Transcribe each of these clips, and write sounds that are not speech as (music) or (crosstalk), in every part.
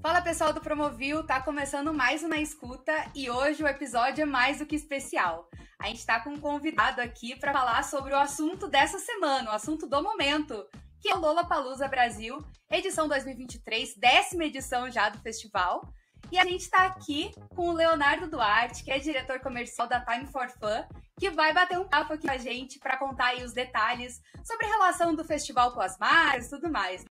Fala pessoal do Promovil, tá começando mais uma escuta e hoje o episódio é mais do que especial. A gente tá com um convidado aqui para falar sobre o assunto dessa semana, o assunto do momento, que é o Lola Palusa Brasil, edição 2023, décima edição já do festival. E a gente está aqui com o Leonardo Duarte, que é diretor comercial da Time for Fun, que vai bater um papo aqui com a gente para contar aí os detalhes sobre a relação do festival com as marcas e tudo mais.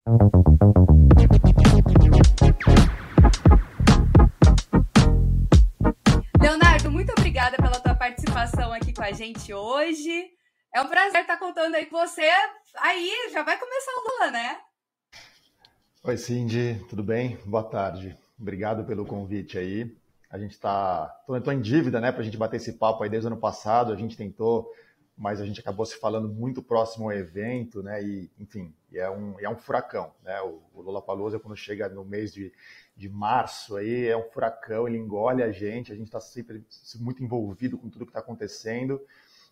Participação aqui com a gente hoje. É um prazer estar contando aí com você. Aí já vai começar o Lula, né? Oi, Cindy, tudo bem? Boa tarde. Obrigado pelo convite aí. A gente está. Estou em dívida, né, para a gente bater esse papo aí desde o ano passado. A gente tentou, mas a gente acabou se falando muito próximo ao evento, né? E, enfim, é um, é um furacão, né? O, o Lula Palusa, quando chega no mês de, de março, aí é um furacão, ele engole a gente. A gente está sempre muito envolvido com tudo que está acontecendo,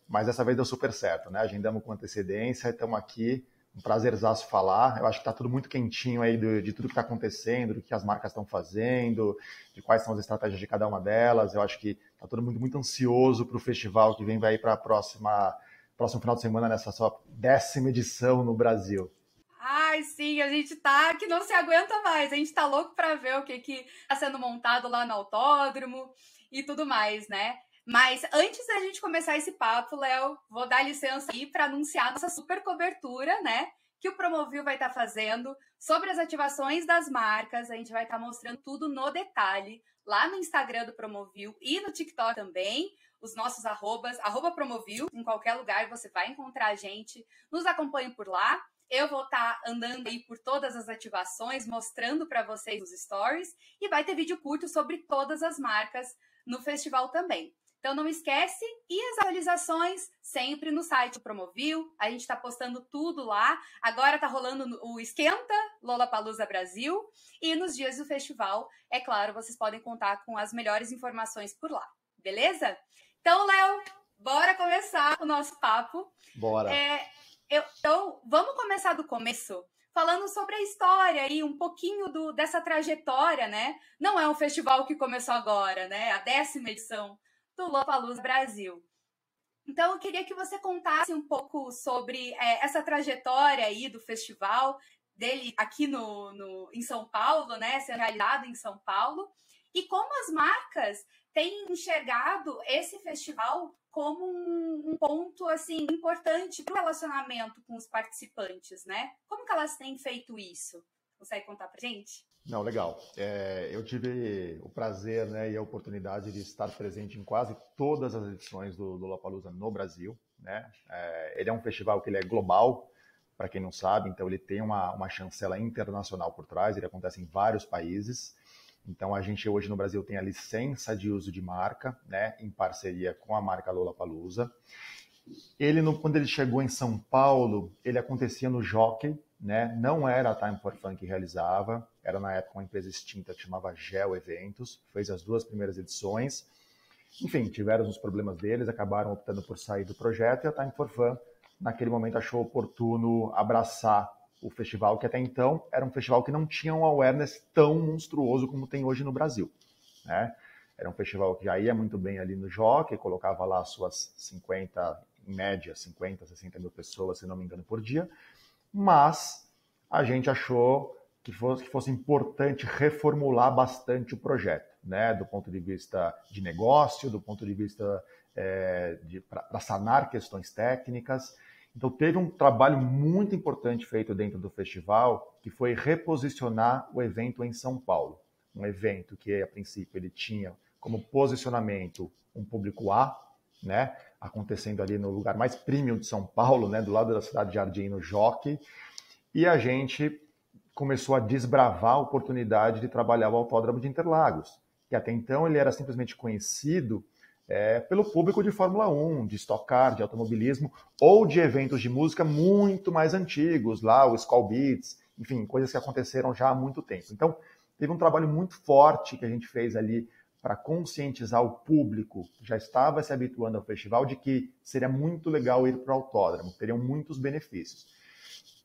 mas dessa vez deu super certo, né? Agendamos com antecedência, estamos aqui um prazerzaço falar. Eu acho que está tudo muito quentinho aí de, de tudo que está acontecendo, do que as marcas estão fazendo, de quais são as estratégias de cada uma delas. Eu acho que está todo mundo muito ansioso para o festival que vem vai para a próxima próximo final de semana nessa sua décima edição no Brasil. Ai, sim, a gente tá que não se aguenta mais. A gente tá louco para ver o que que tá sendo montado lá no autódromo e tudo mais, né? Mas antes da gente começar esse papo, Léo, vou dar licença aí para anunciar nossa super cobertura, né? Que o Promovil vai estar tá fazendo sobre as ativações das marcas. A gente vai estar tá mostrando tudo no detalhe lá no Instagram do Promovil e no TikTok também. Os nossos arrobas, arroba Promovil, em qualquer lugar você vai encontrar a gente. Nos acompanhe por lá. Eu vou estar tá andando aí por todas as ativações, mostrando para vocês os stories. E vai ter vídeo curto sobre todas as marcas no festival também. Então não esquece e as atualizações sempre no site Promovil. A gente está postando tudo lá. Agora está rolando o Esquenta Lola Palusa Brasil e nos dias do festival, é claro, vocês podem contar com as melhores informações por lá. Beleza? Então, Léo, bora começar o nosso papo. Bora. É, eu, então, vamos começar do começo falando sobre a história e um pouquinho do, dessa trajetória, né? Não é um festival que começou agora, né? A décima edição do Lollapalooza Brasil. Então, eu queria que você contasse um pouco sobre é, essa trajetória aí do festival, dele aqui no, no, em São Paulo, né, sendo realizado em São Paulo, e como as marcas têm enxergado esse festival como um, um ponto assim importante para o relacionamento com os participantes, né? Como que elas têm feito isso? Consegue contar para gente? Não, legal. É, eu tive o prazer né, e a oportunidade de estar presente em quase todas as edições do Lollapalooza no Brasil. Né? É, ele é um festival que ele é global, para quem não sabe, então ele tem uma, uma chancela internacional por trás, ele acontece em vários países. Então a gente hoje no Brasil tem a licença de uso de marca, né, em parceria com a marca Lollapalooza. Ele, no, quando ele chegou em São Paulo, ele acontecia no Jockey, né? Não era a Time for Fun que realizava, era na época uma empresa extinta que chamava Gel Eventos, fez as duas primeiras edições. Enfim, tiveram os problemas deles, acabaram optando por sair do projeto e a Time for Fun, naquele momento, achou oportuno abraçar o festival, que até então era um festival que não tinha um awareness tão monstruoso como tem hoje no Brasil. Né? Era um festival que já ia muito bem ali no Jockey, colocava lá suas 50, em média, 50, 60 mil pessoas, se não me engano, por dia, mas a gente achou que fosse, que fosse importante reformular bastante o projeto, né? do ponto de vista de negócio, do ponto de vista é, para sanar questões técnicas. Então, teve um trabalho muito importante feito dentro do festival, que foi reposicionar o evento em São Paulo. Um evento que, a princípio, ele tinha como posicionamento um público A, né? acontecendo ali no lugar mais premium de São Paulo, né, do lado da cidade de Jardim, no Jockey, e a gente começou a desbravar a oportunidade de trabalhar o Autódromo de Interlagos, que até então ele era simplesmente conhecido é, pelo público de Fórmula 1, de Stock Car, de automobilismo, ou de eventos de música muito mais antigos, lá o Skull Beats, enfim, coisas que aconteceram já há muito tempo. Então, teve um trabalho muito forte que a gente fez ali para conscientizar o público que já estava se habituando ao festival de que seria muito legal ir para o autódromo, teriam muitos benefícios.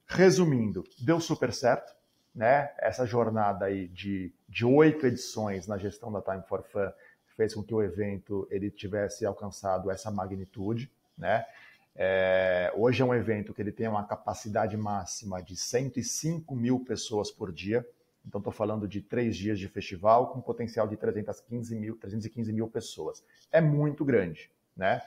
Resumindo, deu super certo. né, essa jornada aí de, de oito edições na gestão da Time for Fun fez com que o evento ele tivesse alcançado essa magnitude, né? É, hoje é um evento que ele tem uma capacidade máxima de 105 mil pessoas por dia. Então, estou falando de três dias de festival com potencial de 315 mil, 315 mil pessoas. É muito grande, né?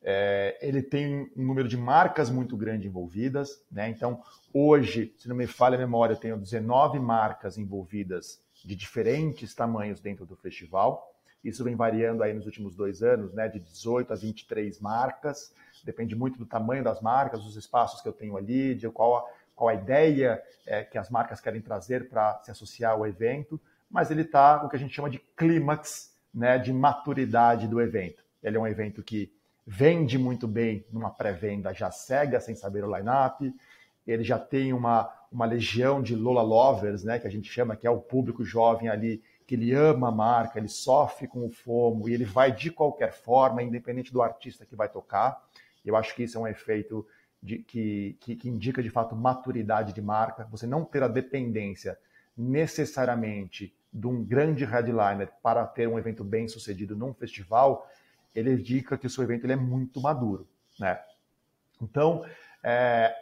É, ele tem um número de marcas muito grande envolvidas, né? Então, hoje, se não me falha a memória, eu tenho 19 marcas envolvidas de diferentes tamanhos dentro do festival. Isso vem variando aí nos últimos dois anos, né? De 18 a 23 marcas. Depende muito do tamanho das marcas, dos espaços que eu tenho ali, de qual qual a ideia é, que as marcas querem trazer para se associar ao evento. Mas ele está o que a gente chama de clímax, né? De maturidade do evento. Ele é um evento que vende muito bem numa pré-venda já cega, sem saber o line-up. Ele já tem uma, uma legião de Lola Lovers, né, que a gente chama, que é o público jovem ali, que ele ama a marca, ele sofre com o FOMO e ele vai de qualquer forma, independente do artista que vai tocar. Eu acho que isso é um efeito de, que, que, que indica de fato maturidade de marca. Você não ter a dependência necessariamente de um grande headliner para ter um evento bem sucedido num festival, ele indica que o seu evento ele é muito maduro, né? Então, é,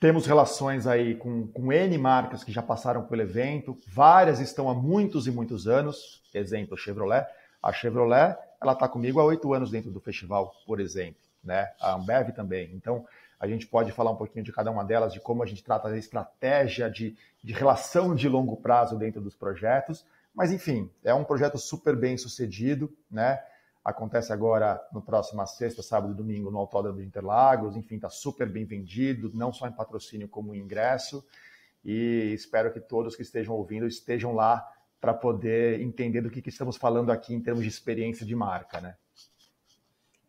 temos relações aí com, com N marcas que já passaram pelo evento, várias estão há muitos e muitos anos, exemplo, Chevrolet. A Chevrolet, ela está comigo há oito anos dentro do festival, por exemplo, né? A Ambev também. Então, a gente pode falar um pouquinho de cada uma delas, de como a gente trata a estratégia de, de relação de longo prazo dentro dos projetos. Mas, enfim, é um projeto super bem sucedido, né? Acontece agora no próximo sexta, sábado e domingo no Autódromo de Interlagos. Enfim, está super bem vendido, não só em patrocínio como em ingresso. E espero que todos que estejam ouvindo estejam lá para poder entender do que, que estamos falando aqui em termos de experiência de marca, né?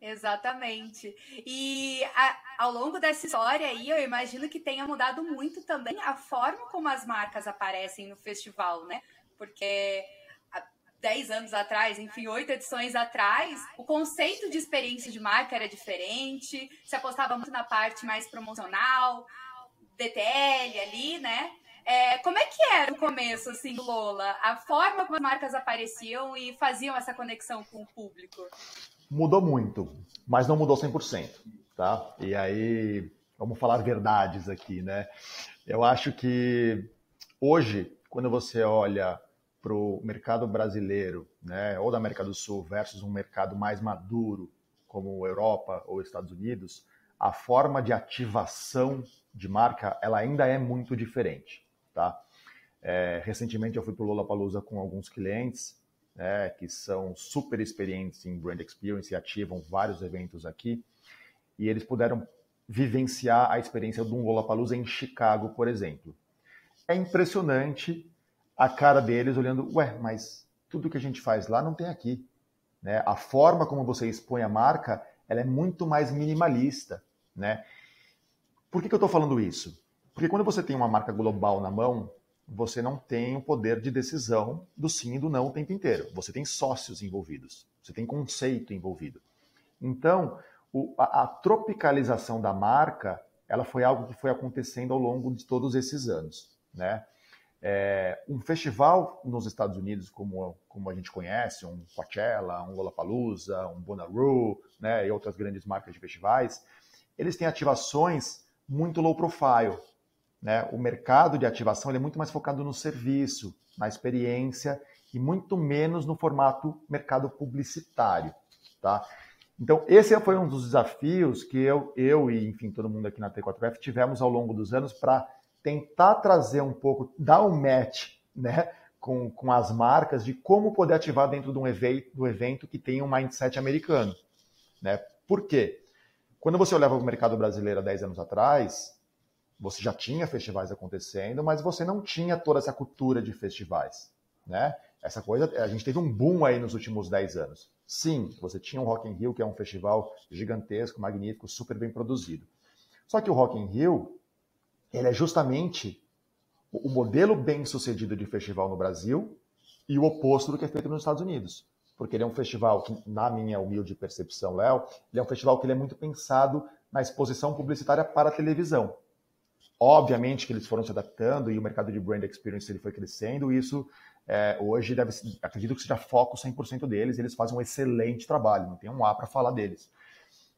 Exatamente. E a, ao longo dessa história aí, eu imagino que tenha mudado muito também a forma como as marcas aparecem no festival, né? Porque 10 anos atrás, enfim, oito edições atrás, o conceito de experiência de marca era diferente, se apostava muito na parte mais promocional, DTL ali, né? É, como é que era no começo, assim, do Lola? A forma como as marcas apareciam e faziam essa conexão com o público? Mudou muito, mas não mudou 100%, tá? E aí, vamos falar verdades aqui, né? Eu acho que hoje, quando você olha para o mercado brasileiro, né, ou da América do Sul, versus um mercado mais maduro, como Europa ou Estados Unidos, a forma de ativação de marca ela ainda é muito diferente. Tá? É, recentemente eu fui para o Lollapalooza com alguns clientes né, que são super experientes em brand experience e ativam vários eventos aqui, e eles puderam vivenciar a experiência de um Lollapalooza em Chicago, por exemplo. É impressionante a cara deles olhando, ué, mas tudo que a gente faz lá não tem aqui. Né? A forma como você expõe a marca, ela é muito mais minimalista. Né? Por que, que eu estou falando isso? Porque quando você tem uma marca global na mão, você não tem o poder de decisão do sim e do não o tempo inteiro. Você tem sócios envolvidos, você tem conceito envolvido. Então, o, a, a tropicalização da marca, ela foi algo que foi acontecendo ao longo de todos esses anos, né? É, um festival nos Estados Unidos, como, como a gente conhece, um Coachella, um Lollapalooza, um Bonnaroo, né, e outras grandes marcas de festivais, eles têm ativações muito low profile. Né? O mercado de ativação é muito mais focado no serviço, na experiência e muito menos no formato mercado publicitário. Tá? Então, esse foi um dos desafios que eu, eu e, enfim, todo mundo aqui na T4F tivemos ao longo dos anos para tentar trazer um pouco, dar um match né, com, com as marcas de como poder ativar dentro de um evento, do evento que tem um mindset americano. Né? Por quê? Quando você olhava o mercado brasileiro há 10 anos atrás, você já tinha festivais acontecendo, mas você não tinha toda essa cultura de festivais. Né? Essa coisa, a gente teve um boom aí nos últimos 10 anos. Sim, você tinha o Rock in Rio, que é um festival gigantesco, magnífico, super bem produzido. Só que o Rock in Rio, ele é justamente o modelo bem sucedido de festival no Brasil e o oposto do que é feito nos Estados Unidos. Porque ele é um festival que, na minha humilde percepção, Léo, ele é um festival que ele é muito pensado na exposição publicitária para a televisão. Obviamente que eles foram se adaptando e o mercado de brand experience ele foi crescendo, e isso é, hoje deve, acredito que seja foco 100% deles, eles fazem um excelente trabalho, não tem um A para falar deles.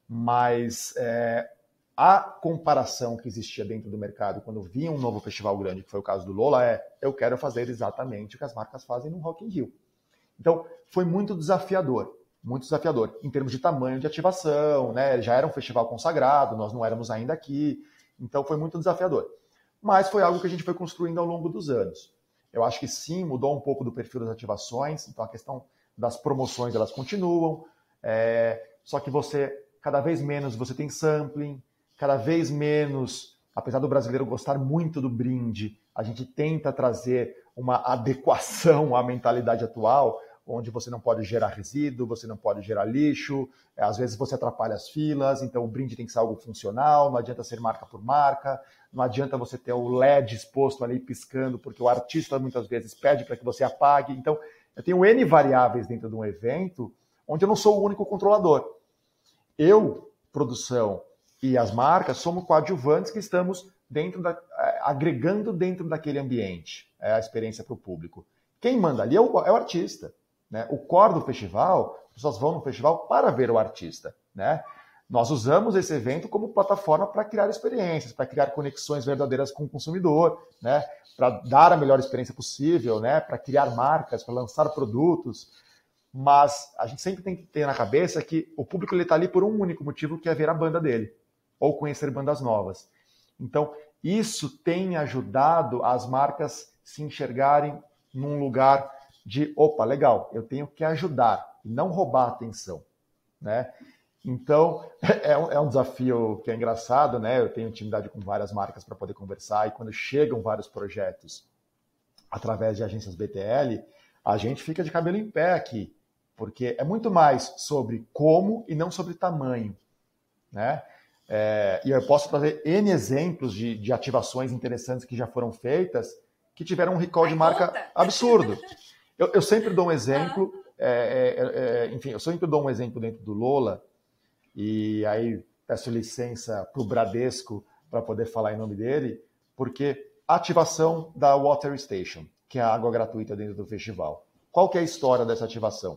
Mas é, a comparação que existia dentro do mercado quando vinha um novo festival grande, que foi o caso do Lola, é eu quero fazer exatamente o que as marcas fazem no Rock in Rio. Então, foi muito desafiador, muito desafiador em termos de tamanho de ativação, né? Já era um festival consagrado, nós não éramos ainda aqui, então foi muito desafiador. Mas foi algo que a gente foi construindo ao longo dos anos. Eu acho que sim, mudou um pouco do perfil das ativações, então a questão das promoções elas continuam, é... só que você cada vez menos você tem sampling, cada vez menos, apesar do brasileiro gostar muito do brinde, a gente tenta trazer uma adequação à mentalidade atual, onde você não pode gerar resíduo, você não pode gerar lixo, é, às vezes você atrapalha as filas, então o brinde tem que ser algo funcional, não adianta ser marca por marca, não adianta você ter o LED exposto ali piscando, porque o artista muitas vezes pede para que você apague. Então, eu tenho N variáveis dentro de um evento onde eu não sou o único controlador. Eu, produção, e as marcas somos coadjuvantes que estamos dentro da, eh, agregando dentro daquele ambiente é a experiência para o público. Quem manda ali é o, é o artista. Né? O core do festival, as pessoas vão no festival para ver o artista. Né? Nós usamos esse evento como plataforma para criar experiências, para criar conexões verdadeiras com o consumidor, né? para dar a melhor experiência possível, né? para criar marcas, para lançar produtos. Mas a gente sempre tem que ter na cabeça que o público está ali por um único motivo, que é ver a banda dele ou conhecer bandas novas. Então, isso tem ajudado as marcas se enxergarem num lugar de, opa, legal, eu tenho que ajudar e não roubar a atenção, né? Então, (laughs) é um, é um desafio que é engraçado, né? Eu tenho intimidade com várias marcas para poder conversar e quando chegam vários projetos através de agências BTL, a gente fica de cabelo em pé aqui, porque é muito mais sobre como e não sobre tamanho, né? É, e eu posso trazer N exemplos de, de, ativações interessantes que já foram feitas que tiveram um recall de marca absurdo. Eu, eu, sempre dou um exemplo, é, é, é, enfim, eu sempre dou um exemplo dentro do Lola, e aí peço licença para o Bradesco para poder falar em nome dele, porque ativação da Water Station, que é a água gratuita dentro do festival. Qual que é a história dessa ativação?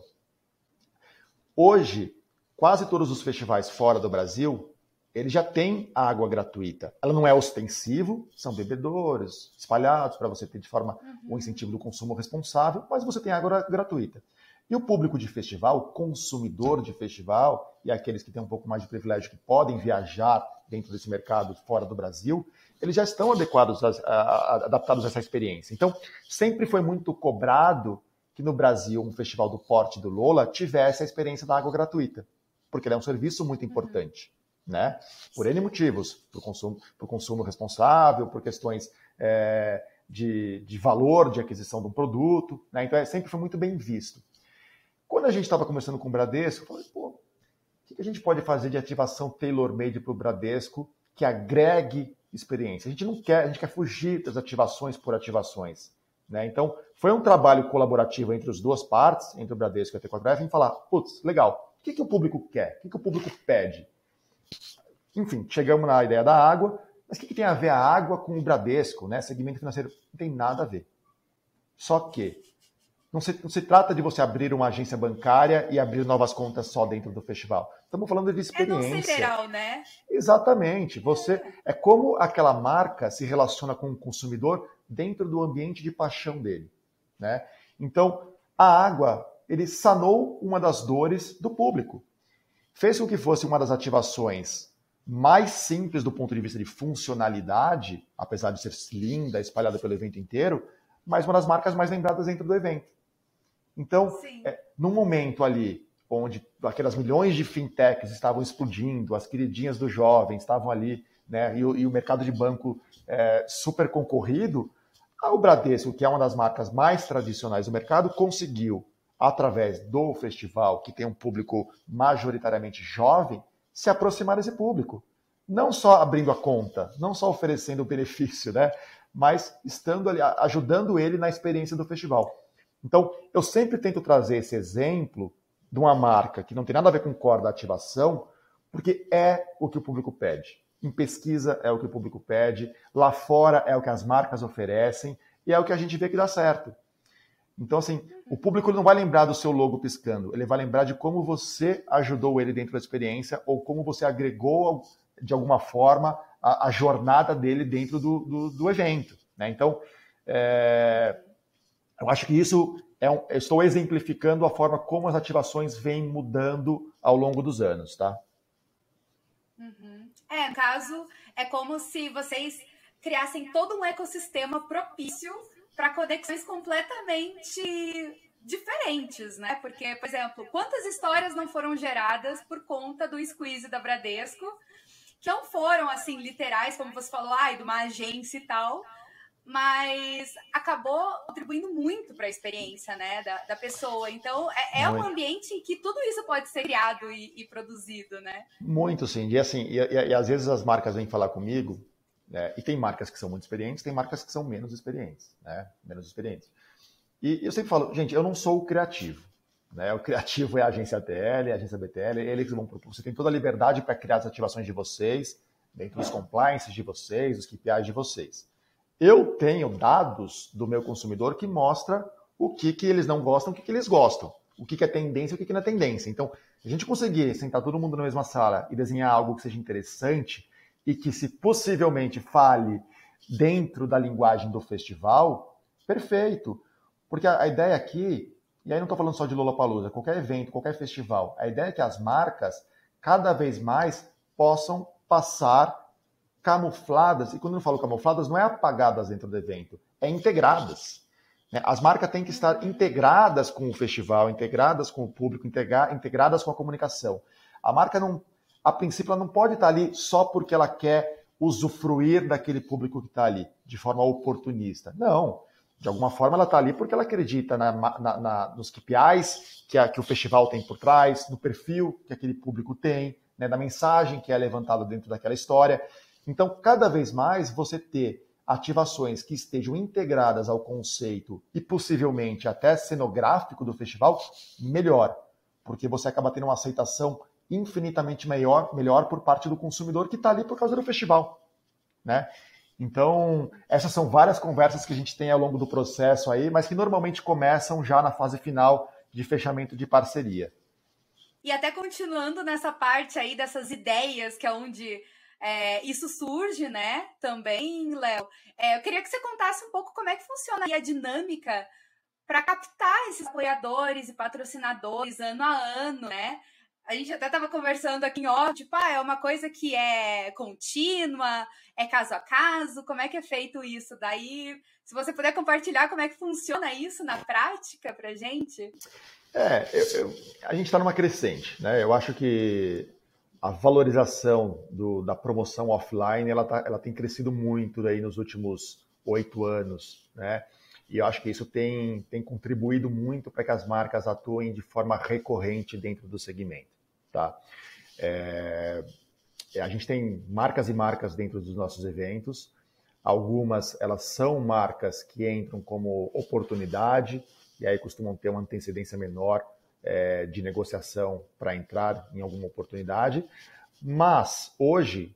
Hoje, quase todos os festivais fora do Brasil ele já tem água gratuita. Ela não é ostensivo, são bebedouros espalhados para você ter de forma uhum. o incentivo do consumo responsável, mas você tem água gratuita. E o público de festival, o consumidor de festival, e aqueles que têm um pouco mais de privilégio que podem viajar dentro desse mercado fora do Brasil, eles já estão adequados, a, a, adaptados a essa experiência. Então, sempre foi muito cobrado que no Brasil um festival do porte do Lola tivesse a experiência da água gratuita, porque ele é um serviço muito uhum. Né? Por N motivos, por consumo, por consumo responsável, por questões é, de, de valor de aquisição de um produto, né? Então é, sempre foi muito bem visto. Quando a gente estava começando com o Bradesco, eu falei, pô, o que a gente pode fazer de ativação tailor-made para o Bradesco que agregue experiência? A gente não quer, a gente quer fugir das ativações por ativações. Né? Então, foi um trabalho colaborativo entre as duas partes, entre o Bradesco e a T4F, em falar, putz, legal, o que, que o público quer? O que, que o público pede? Enfim, chegamos na ideia da água, mas o que, tem a ver a água com o Bradesco, né? Segmento financeiro? Não tem nada a ver. Só que não se, não se trata de você abrir uma agência bancária e abrir novas contas só dentro do festival. Estamos falando de experiência. É federal, né? Exatamente. Você é como aquela marca se relaciona com o consumidor dentro do ambiente de paixão dele, né? Então, a água, ele sanou uma das dores do público fez com que fosse uma das ativações mais simples do ponto de vista de funcionalidade, apesar de ser linda, espalhada pelo evento inteiro, mas uma das marcas mais lembradas dentro do evento. Então, é, num momento ali onde aquelas milhões de fintechs estavam explodindo, as queridinhas do jovem estavam ali, né, e, o, e o mercado de banco é, super concorrido, o Bradesco, que é uma das marcas mais tradicionais do mercado, conseguiu através do festival, que tem um público majoritariamente jovem, se aproximar desse público. Não só abrindo a conta, não só oferecendo o benefício, né? mas estando ali, ajudando ele na experiência do festival. Então, eu sempre tento trazer esse exemplo de uma marca que não tem nada a ver com corda ativação, porque é o que o público pede. em pesquisa é o que o público pede, lá fora é o que as marcas oferecem e é o que a gente vê que dá certo. Então, assim, o público não vai lembrar do seu logo piscando, ele vai lembrar de como você ajudou ele dentro da experiência ou como você agregou, de alguma forma, a, a jornada dele dentro do, do, do evento. Né? Então, é, eu acho que isso é um, estou exemplificando a forma como as ativações vêm mudando ao longo dos anos, tá? Uhum. É, no caso, é como se vocês criassem todo um ecossistema propício para conexões completamente diferentes, né? Porque, por exemplo, quantas histórias não foram geradas por conta do squeeze da Bradesco, que não foram assim literais, como você falou, ai, de uma agência e tal, mas acabou contribuindo muito para a experiência né, da, da pessoa. Então, é, é um ambiente em que tudo isso pode ser criado e, e produzido, né? Muito, sim. E assim, e, e, e, às vezes as marcas vêm falar comigo, né, e tem marcas que são muito experientes, tem marcas que são menos experientes, né? Menos experientes. E eu sempre falo, gente, eu não sou o criativo. Né? O criativo é a agência TL, a agência BTL, eles vão propor. Você tem toda a liberdade para criar as ativações de vocês, dentro dos compliances de vocês, os KPIs de vocês eu tenho dados do meu consumidor que mostra o que, que eles não gostam, o que, que eles gostam, o que, que é tendência o que, que não é tendência. Então, a gente conseguir sentar todo mundo na mesma sala e desenhar algo que seja interessante e que, se possivelmente, fale dentro da linguagem do festival, perfeito. Porque a, a ideia aqui, e aí não estou falando só de Lollapalooza, qualquer evento, qualquer festival, a ideia é que as marcas cada vez mais possam passar camufladas, e quando eu falo camufladas, não é apagadas dentro do evento, é integradas. Né? As marcas têm que estar integradas com o festival, integradas com o público, integra integradas com a comunicação. A marca não, a princípio, ela não pode estar ali só porque ela quer usufruir daquele público que está ali, de forma oportunista. Não. De alguma forma, ela está ali porque ela acredita na, na, na, nos KPIs que, a, que o festival tem por trás, no perfil que aquele público tem, né, da mensagem que é levantada dentro daquela história. Então, cada vez mais você ter ativações que estejam integradas ao conceito e possivelmente até cenográfico do festival, melhor, porque você acaba tendo uma aceitação infinitamente maior, melhor por parte do consumidor que está ali por causa do festival, né? Então, essas são várias conversas que a gente tem ao longo do processo aí, mas que normalmente começam já na fase final de fechamento de parceria. E até continuando nessa parte aí dessas ideias, que é onde é, isso surge, né, também, Léo. É, eu queria que você contasse um pouco como é que funciona a dinâmica para captar esses apoiadores e patrocinadores ano a ano, né? A gente até estava conversando aqui em off, tipo, ah, é uma coisa que é contínua, é caso a caso, como é que é feito isso? Daí, se você puder compartilhar como é que funciona isso na prática para gente. É, eu, eu, a gente está numa crescente, né? Eu acho que a valorização do, da promoção offline ela, tá, ela tem crescido muito aí nos últimos oito anos, né? E eu acho que isso tem, tem contribuído muito para que as marcas atuem de forma recorrente dentro do segmento, tá? É, a gente tem marcas e marcas dentro dos nossos eventos. Algumas elas são marcas que entram como oportunidade e aí costumam ter uma antecedência menor é, de negociação para entrar em alguma oportunidade. Mas hoje,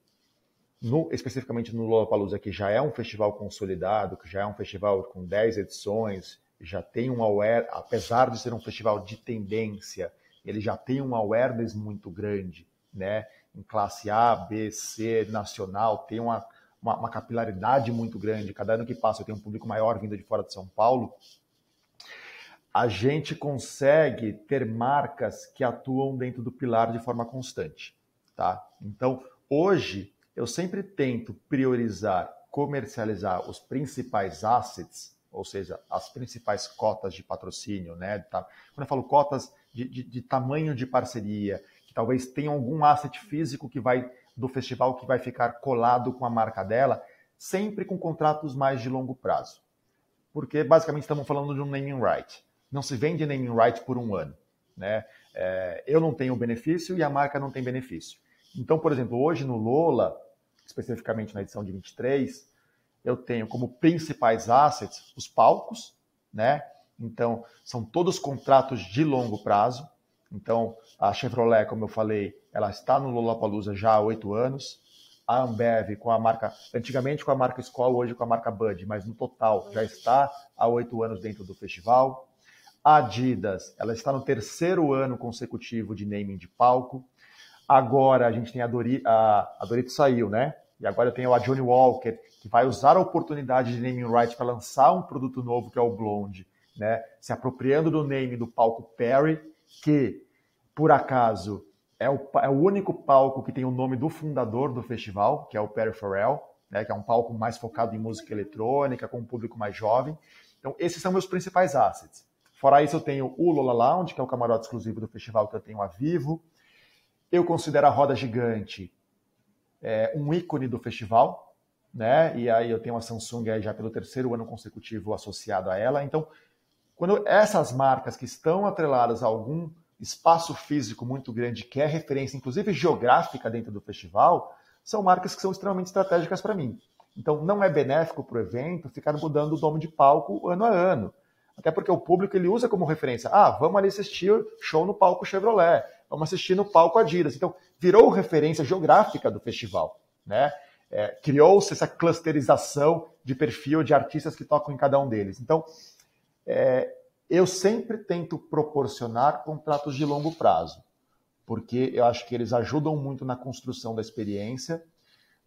no, especificamente no Lollapalooza, que já é um festival consolidado, que já é um festival com 10 edições, já tem um aware, apesar de ser um festival de tendência, ele já tem um awareness muito grande, né? Em classe A, B, C, nacional, tem uma, uma, uma capilaridade muito grande. Cada ano que passa, eu tenho um público maior vindo de fora de São Paulo a gente consegue ter marcas que atuam dentro do pilar de forma constante, tá? Então, hoje eu sempre tento priorizar, comercializar os principais assets, ou seja, as principais cotas de patrocínio, né? Tá? Quando eu falo cotas de, de, de tamanho de parceria, que talvez tenha algum asset físico que vai do festival que vai ficar colado com a marca dela, sempre com contratos mais de longo prazo. Porque basicamente estamos falando de um naming right não se vende naming right por um ano. Né? É, eu não tenho benefício e a marca não tem benefício. Então, por exemplo, hoje no Lola, especificamente na edição de 23, eu tenho como principais assets os palcos, né? Então, são todos contratos de longo prazo. Então, a Chevrolet, como eu falei, ela está no Lollapalooza já há oito anos. a Ambev com a marca, antigamente com a marca Skol, hoje com a marca Bud, mas no total já está há oito anos dentro do festival. A Adidas, ela está no terceiro ano consecutivo de naming de palco. Agora a gente tem a Doritos, a, a Doritos saiu, né? E agora eu tenho a Johnny Walker, que vai usar a oportunidade de naming rights para lançar um produto novo que é o Blonde, né? Se apropriando do name do palco Perry, que por acaso é o, é o único palco que tem o nome do fundador do festival, que é o Perry Farrell, né? Que é um palco mais focado em música eletrônica, com um público mais jovem. Então esses são meus principais assets. Fora isso, eu tenho o Lola Lounge, que é o camarote exclusivo do festival que eu tenho a vivo. Eu considero a Roda Gigante é, um ícone do festival, né? E aí eu tenho a Samsung já pelo terceiro ano consecutivo associado a ela. Então, quando essas marcas que estão atreladas a algum espaço físico muito grande, que é referência, inclusive geográfica dentro do festival, são marcas que são extremamente estratégicas para mim. Então, não é benéfico para o evento ficar mudando o nome de palco ano a ano. Até porque o público ele usa como referência. Ah, vamos ali assistir show no palco Chevrolet, vamos assistir no palco Adidas. Então, virou referência geográfica do festival. Né? É, Criou-se essa clusterização de perfil de artistas que tocam em cada um deles. Então, é, eu sempre tento proporcionar contratos de longo prazo, porque eu acho que eles ajudam muito na construção da experiência.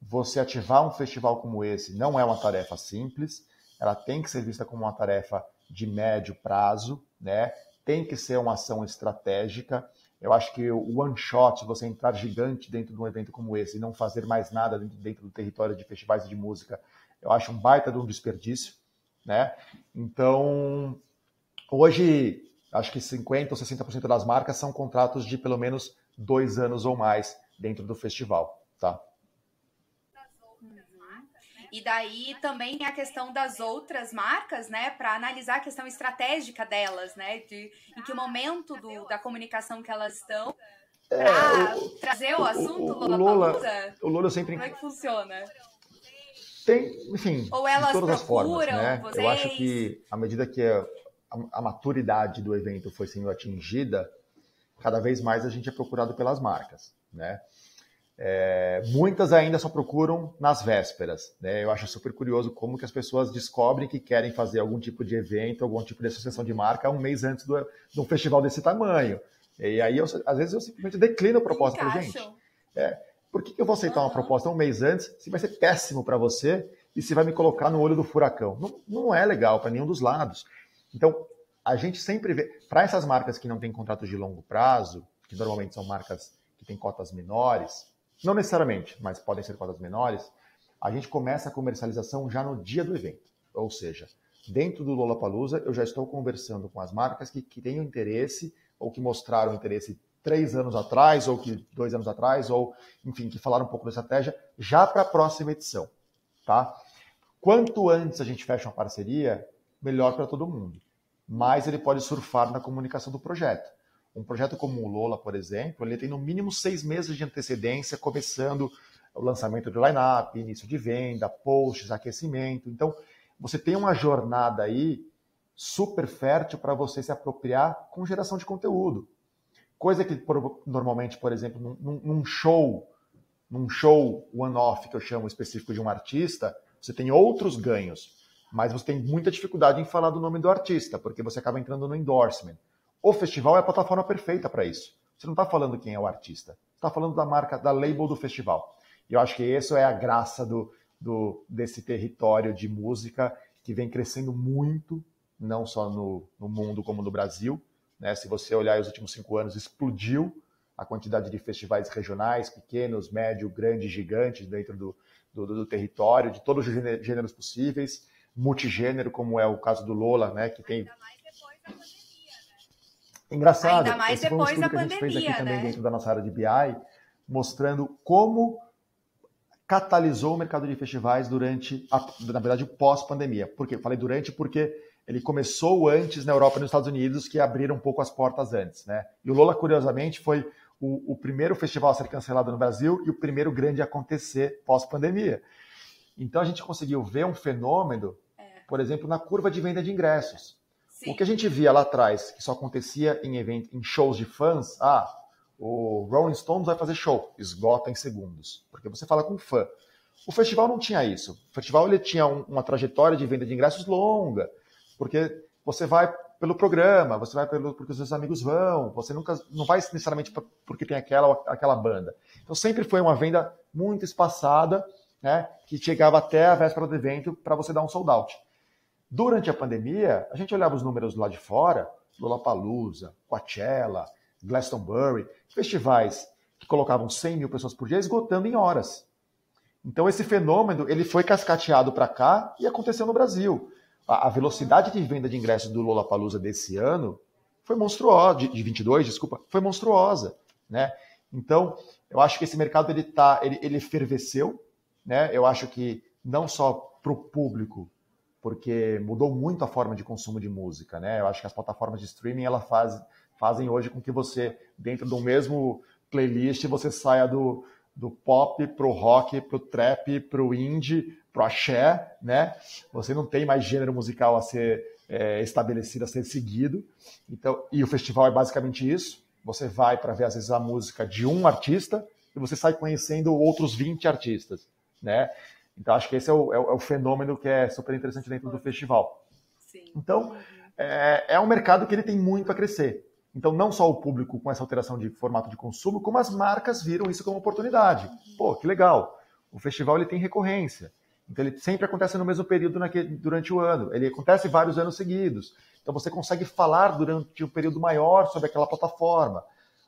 Você ativar um festival como esse não é uma tarefa simples, ela tem que ser vista como uma tarefa de médio prazo, né? tem que ser uma ação estratégica. Eu acho que o one shot, você entrar gigante dentro de um evento como esse e não fazer mais nada dentro do território de festivais de música, eu acho um baita de um desperdício, né? Então, hoje, acho que 50% ou 60% das marcas são contratos de pelo menos dois anos ou mais dentro do festival, tá? E daí também tem a questão das outras marcas, né, para analisar a questão estratégica delas, né, de em que momento do, da comunicação que elas estão, para é, trazer o, assunto o, o Lula, o Lula sempre como é que funciona? Tem, enfim, Ou elas de todas procuram as formas, né? Vocês? Eu acho que à medida que a, a, a maturidade do evento foi sendo atingida, cada vez mais a gente é procurado pelas marcas, né? É, muitas ainda só procuram nas vésperas. Né? Eu acho super curioso como que as pessoas descobrem que querem fazer algum tipo de evento, algum tipo de associação de marca um mês antes do, de um festival desse tamanho. E aí, eu, às vezes, eu simplesmente declino a proposta para gente. É, por que, que eu vou aceitar uma proposta um mês antes se vai ser péssimo para você e se vai me colocar no olho do furacão? Não, não é legal para nenhum dos lados. Então, a gente sempre vê, para essas marcas que não têm contratos de longo prazo, que normalmente são marcas que têm cotas menores, não necessariamente, mas podem ser cotas menores, a gente começa a comercialização já no dia do evento. Ou seja, dentro do Lollapalooza, eu já estou conversando com as marcas que, que tenham interesse ou que mostraram interesse três anos atrás, ou que dois anos atrás, ou enfim, que falaram um pouco da estratégia, já para a próxima edição. Tá? Quanto antes a gente fecha uma parceria, melhor para todo mundo. Mais ele pode surfar na comunicação do projeto. Um projeto como o Lola, por exemplo, ele tem no mínimo seis meses de antecedência, começando o lançamento de line-up, início de venda, posts, aquecimento. Então, você tem uma jornada aí super fértil para você se apropriar com geração de conteúdo. Coisa que normalmente, por exemplo, num, num show, num show one-off que eu chamo específico de um artista, você tem outros ganhos, mas você tem muita dificuldade em falar do nome do artista, porque você acaba entrando no endorsement. O festival é a plataforma perfeita para isso. Você não está falando quem é o artista, está falando da marca, da label do festival. E eu acho que isso é a graça do, do, desse território de música que vem crescendo muito, não só no, no mundo como no Brasil. Né? Se você olhar os últimos cinco anos, explodiu a quantidade de festivais regionais, pequenos, médio, grandes, gigantes dentro do, do, do, território, de todos os gêneros possíveis, multigênero, como é o caso do Lola, né, que tem Engraçado, Ainda mais esse depois um estudo que a gente pandemia, fez aqui também né? dentro da nossa área de BI, mostrando como catalisou o mercado de festivais durante, a, na verdade, pós-pandemia. Por quê? Eu falei durante porque ele começou antes na Europa e nos Estados Unidos, que abriram um pouco as portas antes. Né? E o Lola, curiosamente, foi o, o primeiro festival a ser cancelado no Brasil e o primeiro grande a acontecer pós-pandemia. Então a gente conseguiu ver um fenômeno, É. por exemplo, na curva de venda de ingressos. Sim. O que a gente via lá atrás, que só acontecia em evento, em shows de fãs, ah, O Rolling Stones vai fazer show, esgota em segundos, porque você fala com fã. O festival não tinha isso. O festival ele tinha um, uma trajetória de venda de ingressos longa, porque você vai pelo programa, você vai pelo, porque os seus amigos vão, você nunca não vai necessariamente porque tem aquela aquela banda. Então sempre foi uma venda muito espaçada, né, que chegava até a véspera do evento para você dar um sold out. Durante a pandemia, a gente olhava os números lá de fora, Lollapalooza, Coachella, Glastonbury, festivais que colocavam 100 mil pessoas por dia esgotando em horas. Então esse fenômeno ele foi cascateado para cá e aconteceu no Brasil. A, velocidade de venda de ingressos do Lollapalooza desse ano foi monstruosa, de, de 22, desculpa, foi monstruosa, né? Então eu acho que esse mercado ele tá, ele, ele ferveceu, né? Eu acho que não só para o público, porque mudou muito a forma de consumo de música, né? Eu acho que as plataformas de streaming ela faz, fazem hoje com que você dentro do mesmo playlist você saia do do pop pro rock, pro trap, pro indie, pro axé, né? Você não tem mais gênero musical a ser é, estabelecido, a ser seguido. Então, e o festival é basicamente isso. Você vai para ver às vezes a música de um artista e você sai conhecendo outros 20 artistas, né? Então acho que esse é o, é o, é o fenômeno que é super interessante dentro do festival. Sim. Então é, é um mercado que ele tem muito a crescer. Então, não só o público com essa alteração de formato de consumo, como as marcas viram isso como oportunidade. Pô, que legal. O festival ele tem recorrência. Então, ele sempre acontece no mesmo período naquele, durante o ano. Ele acontece vários anos seguidos. Então, você consegue falar durante um período maior sobre aquela plataforma.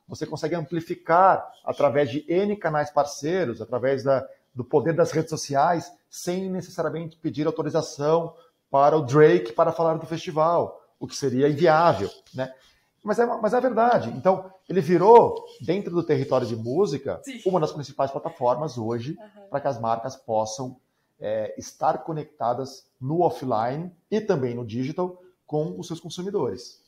Você consegue amplificar através de N canais parceiros, através da, do poder das redes sociais, sem necessariamente pedir autorização para o Drake para falar do festival, o que seria inviável. Né? Mas é, mas é verdade. Então, ele virou, dentro do território de música, Sim. uma das principais plataformas hoje uhum. para que as marcas possam é, estar conectadas no offline e também no digital com os seus consumidores.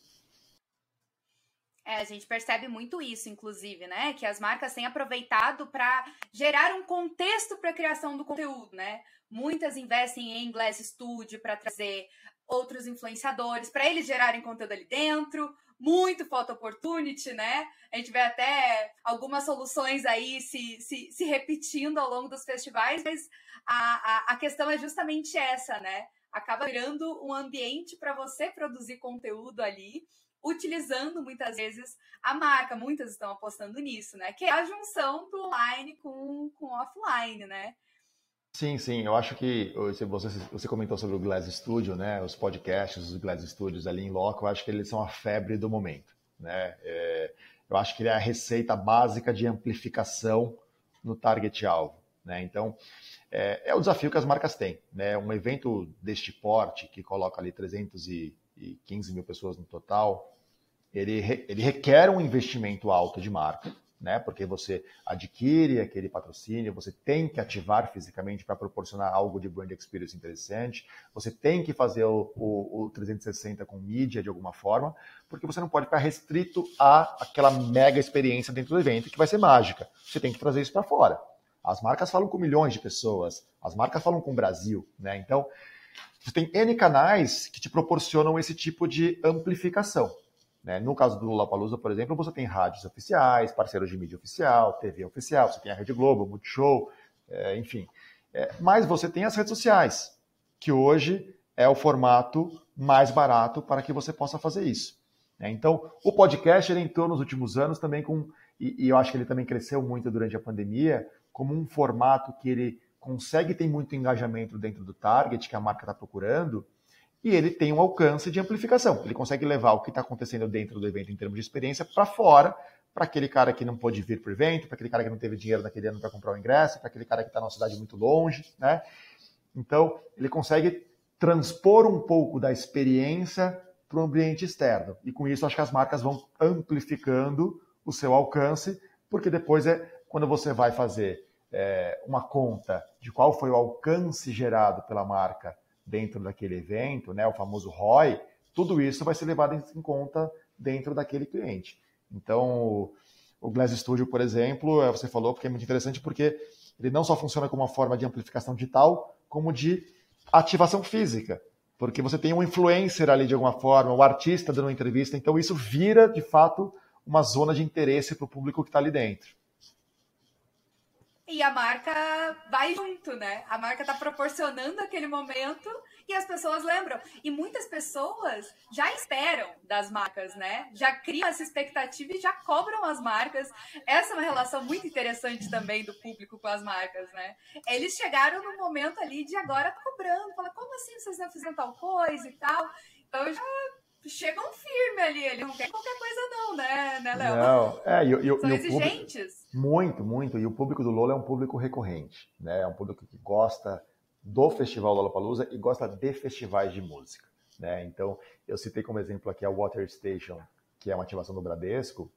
É, a gente percebe muito isso, inclusive, né? Que as marcas têm aproveitado para gerar um contexto para a criação do conteúdo, né? Muitas investem em Glass Studio para trazer outros influenciadores, para eles gerarem conteúdo ali dentro, muito photo opportunity, né? A gente vê até algumas soluções aí se, se, se repetindo ao longo dos festivais, mas a, a, a questão é justamente essa, né? Acaba virando um ambiente para você produzir conteúdo ali, utilizando muitas vezes a marca. Muitas estão apostando nisso, né? Que é a junção do online com, com offline, né? Sim, sim. Eu acho que você, você comentou sobre o Glass Studio, né? Os podcasts, os Glass Studios ali em loco, eu acho que eles são a febre do momento, né? É, eu acho que ele é a receita básica de amplificação no target alvo, né? Então, é, é, o desafio que as marcas têm, né? Um evento deste porte que coloca ali 315 mil pessoas no total, ele, ele requer um investimento alto de marca, né? Porque você adquire aquele patrocínio, você tem que ativar fisicamente para proporcionar algo de brand experience interessante, você tem que fazer o, o, o, 360 com mídia de alguma forma, porque você não pode ficar restrito a aquela mega experiência dentro do evento que vai ser mágica. Você tem que trazer isso para fora. As marcas falam com milhões de pessoas, as marcas falam com o Brasil, né? Então, você tem N canais que te proporcionam esse tipo de amplificação. Né? No caso do Lollapalooza, por exemplo, você tem rádios oficiais, parceiros de mídia oficial, TV oficial, você tem a Rede Globo, Multishow, é, enfim. É, mas você tem as redes sociais, que hoje é o formato mais barato para que você possa fazer isso. Né? Então, o podcast ele entrou nos últimos anos também com, e, e eu acho que ele também cresceu muito durante a pandemia, como um formato que ele consegue ter muito engajamento dentro do target que a marca está procurando, e ele tem um alcance de amplificação. Ele consegue levar o que está acontecendo dentro do evento em termos de experiência para fora, para aquele cara que não pôde vir para o evento, para aquele cara que não teve dinheiro naquele ano para comprar o ingresso, para aquele cara que está numa cidade muito longe, né? Então, ele consegue transpor um pouco da experiência para o ambiente externo. E com isso, acho que as marcas vão amplificando o seu alcance, porque depois é quando você vai fazer é, uma conta de qual foi o alcance gerado pela marca dentro daquele evento, né, o famoso ROI, tudo isso vai ser levado em conta dentro daquele cliente. Então, o Glass Studio, por exemplo, é, você falou porque é muito interessante porque ele não só funciona como uma forma de amplificação digital, como de ativação física. Porque você tem um influencer ali de alguma forma, o um artista dando uma entrevista, então isso vira de fato uma zona de interesse para o público que está ali dentro. E a marca vai junto, né? A marca está proporcionando aquele momento e as pessoas lembram. E muitas pessoas já esperam das marcas, né? Já criam essa expectativa e já cobram as marcas. Essa é uma relação muito interessante também do público com as marcas, né? Eles chegaram no momento ali de agora cobrando. Fala, como assim vocês não fizeram tal coisa e tal? Então já chegam firme ali, ele não quer qualquer coisa não, né, né Léo? Não, é, e, e, São e exigentes. Público, muito, muito, e o público do Lola é um público recorrente, né, é um público que gosta do Festival Lollapalooza e gosta de festivais de música, né, então eu citei como exemplo aqui a Water Station, que é uma ativação do Bradesco,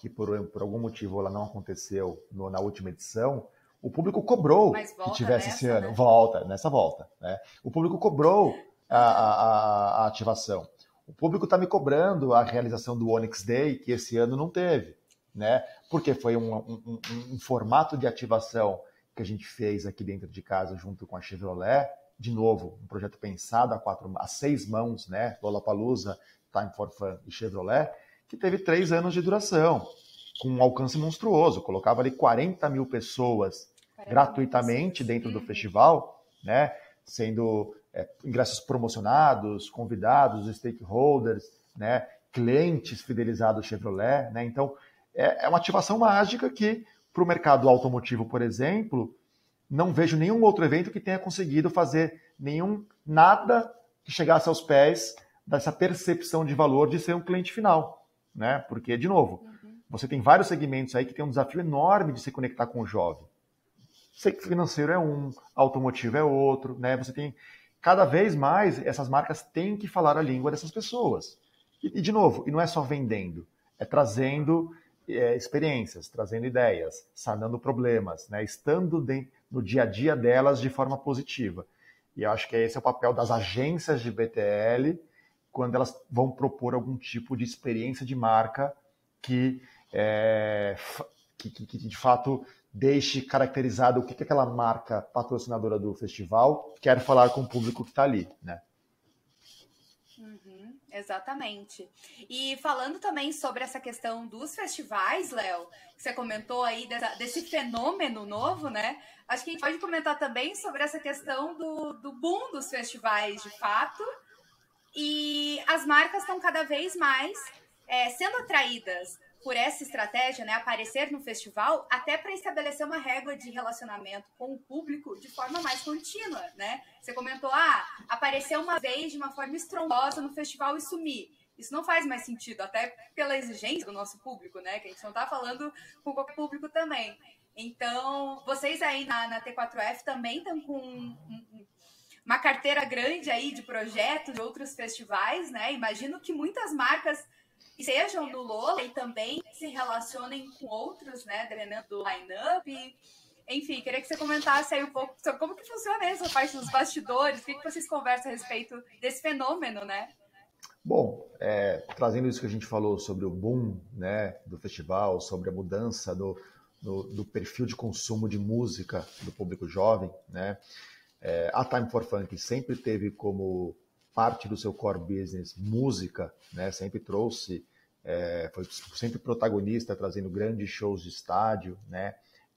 que por, por algum motivo ela não aconteceu no, na última edição, o público cobrou que tivesse nessa, esse ano, né? volta, nessa volta, né, o público cobrou a, a, a, a ativação, o público está me cobrando a realização do Onyx Day, que esse ano não teve, né? Porque foi um, um, um, um formato de ativação que a gente fez aqui dentro de casa junto com a Chevrolet. De novo, um projeto pensado a, quatro, a seis mãos, né? Lollapalooza, Time for Fun e Chevrolet, que teve três anos de duração, com um alcance monstruoso. Colocava ali 40 mil pessoas gratuitamente dentro do festival, né? Sendo é, ingressos promocionados, convidados, stakeholders, né, clientes fidelizados Chevrolet. Né? Então, é, é uma ativação mágica que, para o mercado automotivo, por exemplo, não vejo nenhum outro evento que tenha conseguido fazer nenhum nada que chegasse aos pés dessa percepção de valor de ser um cliente final. Né? Porque, de novo, uhum. você tem vários segmentos aí que tem um desafio enorme de se conectar com o jovem. Segmento financeiro é um, automotivo é outro, né? Você tem cada vez mais essas marcas têm que falar a língua dessas pessoas. E, de novo, e não é só vendendo, é trazendo é, experiências, trazendo ideias, sanando problemas, né? estando de, no dia a dia delas de forma positiva. E eu acho que esse é o papel das agências de BTL quando elas vão propor algum tipo de experiência de marca que, é, que, que, que de fato deixe caracterizado o que, que aquela marca patrocinadora do festival quer falar com o público que está ali, né? Uhum, exatamente. E falando também sobre essa questão dos festivais, Léo, que você comentou aí dessa, desse fenômeno novo, né? Acho que a gente pode comentar também sobre essa questão do, do boom dos festivais de fato. E as marcas estão cada vez mais é, sendo atraídas por essa estratégia, né, aparecer no festival, até para estabelecer uma régua de relacionamento com o público de forma mais contínua, né? Você comentou, ah, aparecer uma vez de uma forma estrondosa no festival e sumir. Isso não faz mais sentido, até pela exigência do nosso público, né? Que a gente não está falando com qualquer público também. Então, vocês aí na, na T4F também estão com um, uma carteira grande aí de projetos de outros festivais, né? Imagino que muitas marcas sejam do Lola e também se relacionem com outros, né, dependendo do line-up. Enfim, queria que você comentasse aí um pouco sobre como que funciona essa parte dos bastidores, o que, que vocês conversam a respeito desse fenômeno, né? Bom, é, trazendo isso que a gente falou sobre o boom né, do festival, sobre a mudança do, do, do perfil de consumo de música do público jovem, né, é, a Time for Funk sempre teve como parte do seu core business música, né? Sempre trouxe, é, foi sempre protagonista, trazendo grandes shows de estádio, né?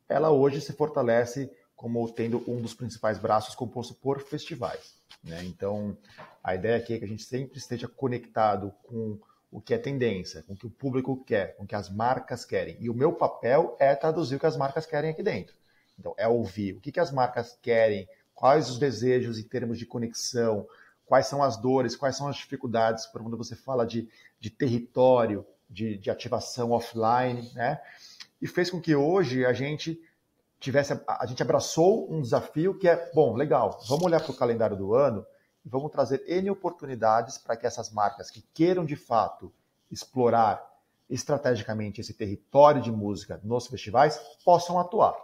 Ela hoje se fortalece como tendo um dos principais braços composto por festivais, né? Então, a ideia aqui é que a gente sempre esteja conectado com o que é tendência, com o que o público quer, com o que as marcas querem. E o meu papel é traduzir o que as marcas querem aqui dentro. Então, é ouvir o que, que as marcas querem, quais os desejos em termos de conexão, quais são as dores, quais são as dificuldades, quando você fala de, de território, de, de ativação offline, né? E fez com que hoje a gente tivesse, a, gente abraçou um desafio que é, bom, legal, vamos olhar para o calendário do ano e vamos trazer N oportunidades para que essas marcas que queiram de fato explorar estrategicamente esse território de música nos festivais possam atuar.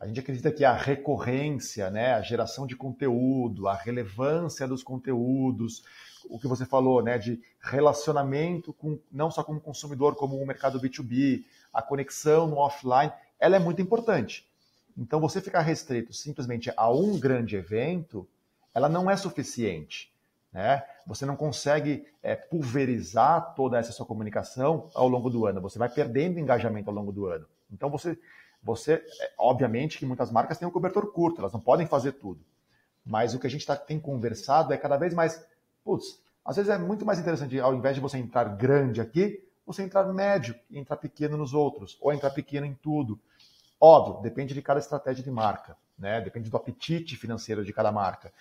A gente acredita que a recorrência, né, a geração de conteúdo, a relevância dos conteúdos, o que você falou, né, de relacionamento com não só como consumidor, como o mercado B2B, a conexão no offline, ela é muito importante. Então, você ficar restrito simplesmente a um grande evento, ela não é suficiente. Né? Você não consegue é, pulverizar toda essa sua comunicação ao longo do ano. Você vai perdendo engajamento ao longo do ano. Então você, você, é, obviamente que muitas marcas têm um cobertor curto, elas não podem fazer tudo. Mas o que a gente tá, tem conversado é cada vez mais, putz, às vezes é muito mais interessante, ao invés de você entrar grande aqui, você entrar médio e entrar pequeno nos outros, ou entrar pequeno em tudo. Óbvio, depende de cada estratégia de marca, né? Depende do apetite financeiro de cada marca.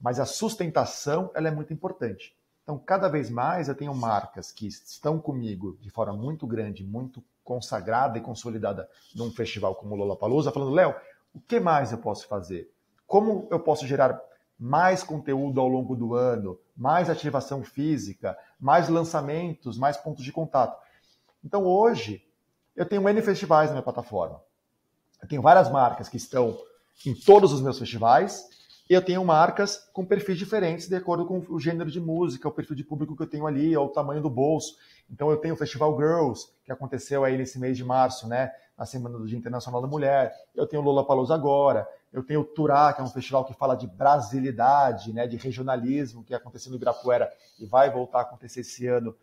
Mas a sustentação ela é muito importante. Então, cada vez mais eu tenho marcas que estão comigo de forma muito grande, muito consagrada e consolidada num festival como o Lollapalooza, falando, Léo, o que mais eu posso fazer? Como eu posso gerar mais conteúdo ao longo do ano, mais ativação física, mais lançamentos, mais pontos de contato? Então, hoje, eu tenho N festivais na minha plataforma. Eu tenho várias marcas que estão em todos os meus festivais eu tenho marcas com perfis diferentes de acordo com o gênero de música, o perfil de público que eu tenho ali, ou o tamanho do bolso. Então eu tenho o Festival Girls, que aconteceu aí nesse mês de março, né, na Semana do Dia Internacional da Mulher. Eu tenho o Lola Palusa agora. Eu tenho o Turá, que é um festival que fala de brasilidade, né, de regionalismo, que aconteceu no Ibirapuera e vai voltar a acontecer esse ano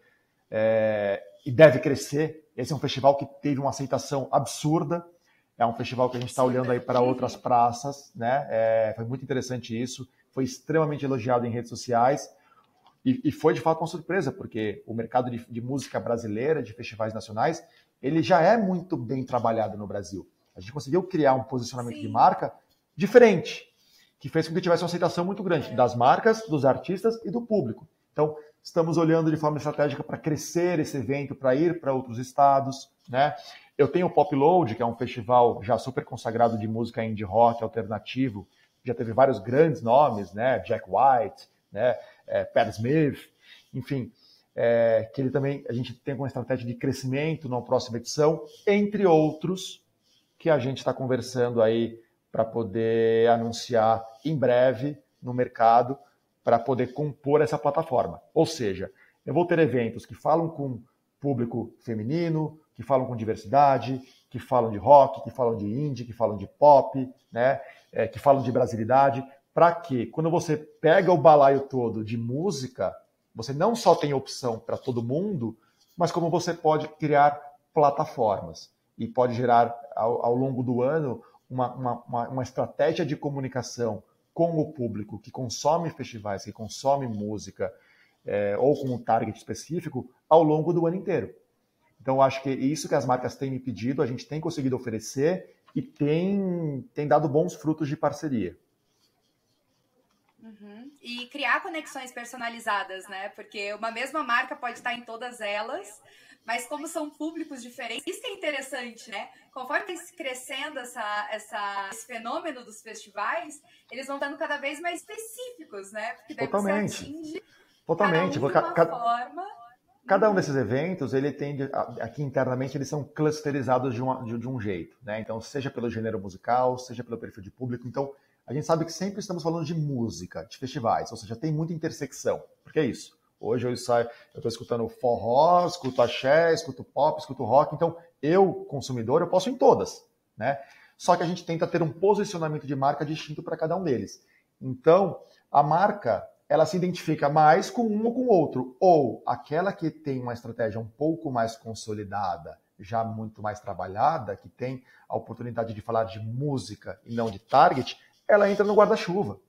é, e deve crescer. Esse é um festival que teve uma aceitação absurda. É um festival que a gente está olhando aí para outras praças, né? É, foi muito interessante isso. Foi extremamente elogiado em redes sociais. E, e foi de fato uma surpresa, porque o mercado de, de, música brasileira, de festivais nacionais, ele já é muito bem trabalhado no Brasil. A gente conseguiu criar um posicionamento Sim. de marca diferente, que fez com que tivesse uma aceitação muito grande é. das marcas, dos artistas e do público. Então, estamos olhando de forma estratégica para crescer esse evento, para ir para outros estados, né? Eu tenho o Pop Load, que é um festival já super consagrado de música indie rock alternativo, já teve vários grandes nomes, né? Jack White, né? É, Pat Smith, enfim, é, que ele também a gente tem uma estratégia de crescimento na próxima edição, entre outros que a gente está conversando aí para poder anunciar em breve no mercado para poder compor essa plataforma. Ou seja, eu vou ter eventos que falam com público feminino, que falam com diversidade, que falam de rock, que falam de indie, que falam de pop, né? É, que falam de brasilidade, para que quando você pega o balaio todo de música, você não só tem opção para todo mundo, mas como você pode criar plataformas e pode gerar ao, ao longo do ano uma, uma, uma, estratégia de comunicação com o público que consome festivais, que consome música, é, ou com um target específico, ao longo do ano inteiro. Então, eu acho que é isso que as marcas têm me pedido, a gente tem conseguido oferecer e tem, tem dado bons frutos de parceria. Uhum. E criar conexões personalizadas, né? Porque uma mesma marca pode estar em todas elas, mas como são públicos diferentes, isso é interessante, né? Conforme vem crescendo essa, essa, esse fenômeno dos festivais, eles vão dando cada vez mais específicos, né? Porque daí Totalmente. você atinge Totalmente. Cada um de uma cada... forma Cada um desses eventos, ele tem, aqui internamente, eles são clusterizados de, uma, de, de, um jeito, né? Então, seja pelo gênero musical, seja pelo perfil de público. Então, a gente sabe que sempre estamos falando de música, de festivais, ou seja, tem muita intersecção. Porque é isso. Hoje eu saio, eu estou escutando forró, escuto axé, escuto pop, escuto rock. Então, eu, consumidor, eu posso em todas, né? Só que a gente tenta ter um posicionamento de marca distinto para cada um deles. Então, a marca, ela se identifica mais com um ou com outro. Ou aquela que tem uma estratégia um pouco mais consolidada, já muito mais trabalhada, que tem a oportunidade de falar de música e não de target, ela entra no guarda-chuva.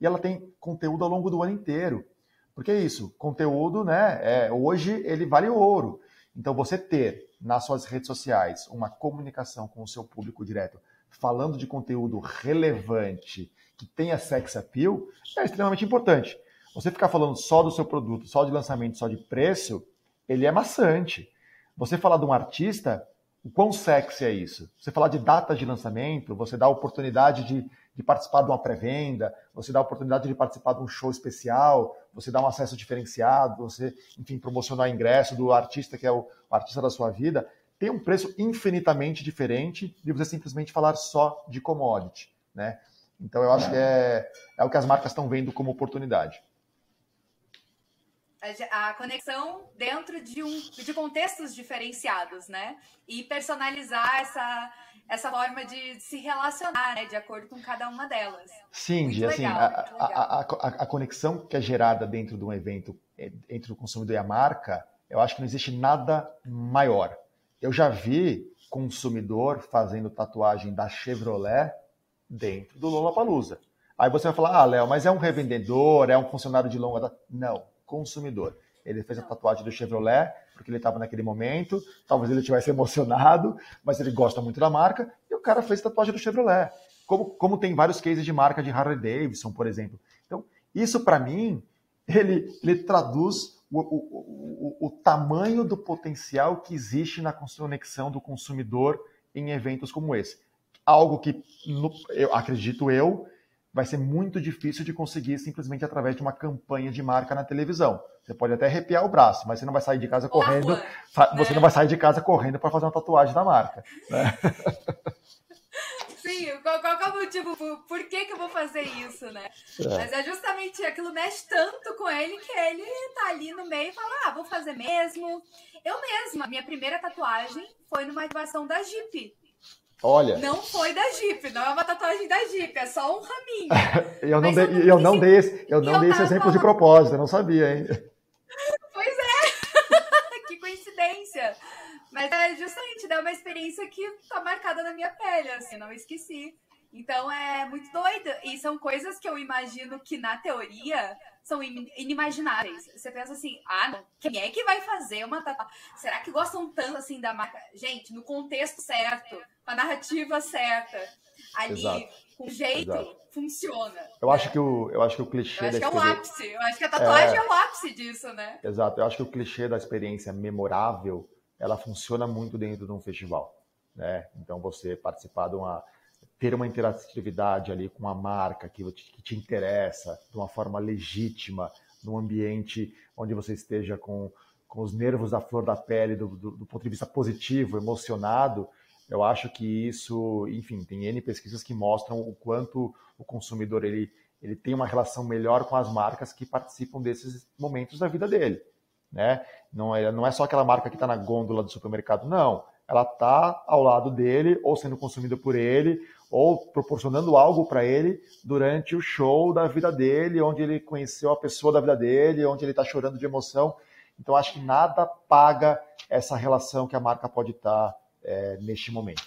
E ela tem conteúdo ao longo do ano inteiro. Porque é isso, conteúdo, né? É, hoje ele vale ouro. Então você ter nas suas redes sociais uma comunicação com o seu público direto, falando de conteúdo relevante, que tenha sex appeal, é extremamente importante. Você ficar falando só do seu produto, só de lançamento, só de preço, ele é maçante. Você falar de um artista, o quão sexy é isso? Você falar de data de lançamento, você dá a oportunidade de, de participar de uma pré-venda, você dá a oportunidade de participar de um show especial, você dá um acesso diferenciado, você, enfim, promocionar ingresso do artista que é o, o artista da sua vida, tem um preço infinitamente diferente de você simplesmente falar só de commodity, né? Então eu acho que é, é o que as marcas estão vendo como oportunidade. A, a conexão dentro de, um, de contextos diferenciados, né? E personalizar essa, essa forma de se relacionar, né? De acordo com cada uma delas. Sim, Gi, assim, a, a, a, a, conexão que é gerada dentro de um evento é, entre o consumidor e a marca, eu acho que não existe nada maior. Eu já vi consumidor fazendo tatuagem da Chevrolet dentro do Lollapalooza. Aí você vai falar, ah, Léo, mas é um revendedor, é um funcionário de longa data. Não, consumidor. Ele fez a tatuagem do Chevrolet porque ele estava naquele momento, talvez ele tivesse (laughs) emocionado, mas ele gosta muito da marca, e o cara fez a tatuagem do Chevrolet. Como, como tem vários cases de marca de Harley Davidson, por exemplo. Então, isso para mim, ele, ele traduz o, o, o, o, tamanho do potencial que existe na conexão do consumidor em eventos como esse. Algo que, no, eu acredito eu, vai ser muito difícil de conseguir simplesmente através de uma campanha de marca na televisão. Você pode até arrepiar o braço, mas você não vai sair de casa correndo. você né? não vai sair de casa correndo para fazer uma tatuagem da marca. Né? (laughs) Sim, qual, qual é o motivo? Por, por, que, que eu vou fazer isso, né? É. Mas é justamente aquilo mexe tanto com ele que ele tá ali no meio e fala: ah, vou fazer mesmo. Eu mesma, minha primeira tatuagem foi numa ativação da Jeep. Olha. Não foi da Jeep, não é uma tatuagem da Jeep, é só um raminho. (laughs) eu não, dei, eu, eu não dei esse, eu não dei esse exemplo de propósito, eu não sabia, hein? Pois é! (laughs) que coincidência! Mas é justamente né, uma experiência que tá marcada na minha pele, assim, não esqueci. Então é muito doido. E são coisas que eu imagino que na teoria são inimagináveis. Você pensa assim, ah, não, quem é que vai fazer uma tatuagem? Será que gostam tanto assim da marca? Gente, no contexto certo, com a narrativa certa, ali, Exato. com jeito, Exato. funciona. Eu acho que o, eu acho que o clichê eu acho que é o ápice. Eu acho que a tatuagem é... é o ápice disso, né? Exato. Eu acho que o clichê da experiência memorável, ela funciona muito dentro de um festival, né? Então você participar de uma ter uma interatividade ali com a marca que te, que te interessa, de uma forma legítima, num ambiente onde você esteja com, com os nervos da flor da pele, do, do, do ponto de vista positivo, emocionado, eu acho que isso, enfim, tem N pesquisas que mostram o quanto o consumidor ele, ele tem uma relação melhor com as marcas que participam desses momentos da vida dele. Né? Não, é, não é só aquela marca que está na gôndola do supermercado, não. Ela está ao lado dele, ou sendo consumida por ele, ou proporcionando algo para ele durante o show da vida dele, onde ele conheceu a pessoa da vida dele, onde ele está chorando de emoção. Então, acho que nada paga essa relação que a marca pode estar tá, é, neste momento.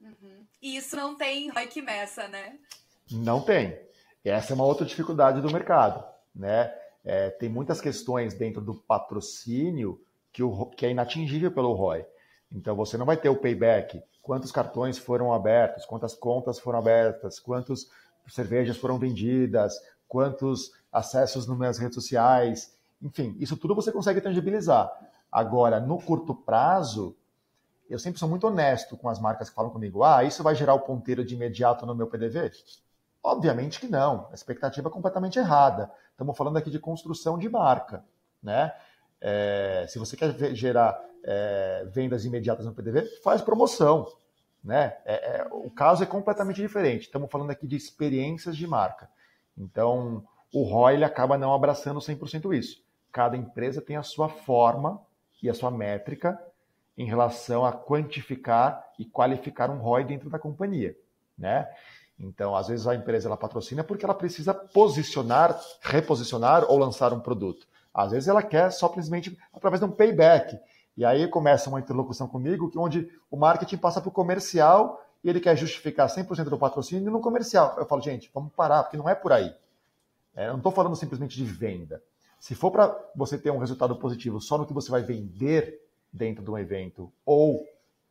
Uhum. E isso não tem Roy que meça, né? Não tem. Essa é uma outra dificuldade do mercado. Né? É, tem muitas questões dentro do patrocínio que, o, que é inatingível pelo ROI. Então, você não vai ter o payback quantos cartões foram abertos, quantas contas foram abertas, quantas cervejas foram vendidas, quantos acessos nas minhas redes sociais, enfim, isso tudo você consegue tangibilizar. Agora, no curto prazo, eu sempre sou muito honesto com as marcas que falam comigo: ah, isso vai gerar o ponteiro de imediato no meu PDV? Obviamente que não. A expectativa é completamente errada. Estamos falando aqui de construção de marca. Né? É, se você quer gerar é, vendas imediatas no PDV, faz promoção. Né? É, é, o caso é completamente diferente. Estamos falando aqui de experiências de marca. Então, o ROI ele acaba não abraçando 100% isso. Cada empresa tem a sua forma e a sua métrica em relação a quantificar e qualificar um ROI dentro da companhia. Né? Então, às vezes a empresa ela patrocina porque ela precisa posicionar, reposicionar ou lançar um produto. Às vezes ela quer só simplesmente através de um payback. E aí começa uma interlocução comigo, onde o marketing passa para o comercial e ele quer justificar 100% do patrocínio no comercial. Eu falo, gente, vamos parar, porque não é por aí. É, eu não estou falando simplesmente de venda. Se for para você ter um resultado positivo só no que você vai vender dentro de um evento ou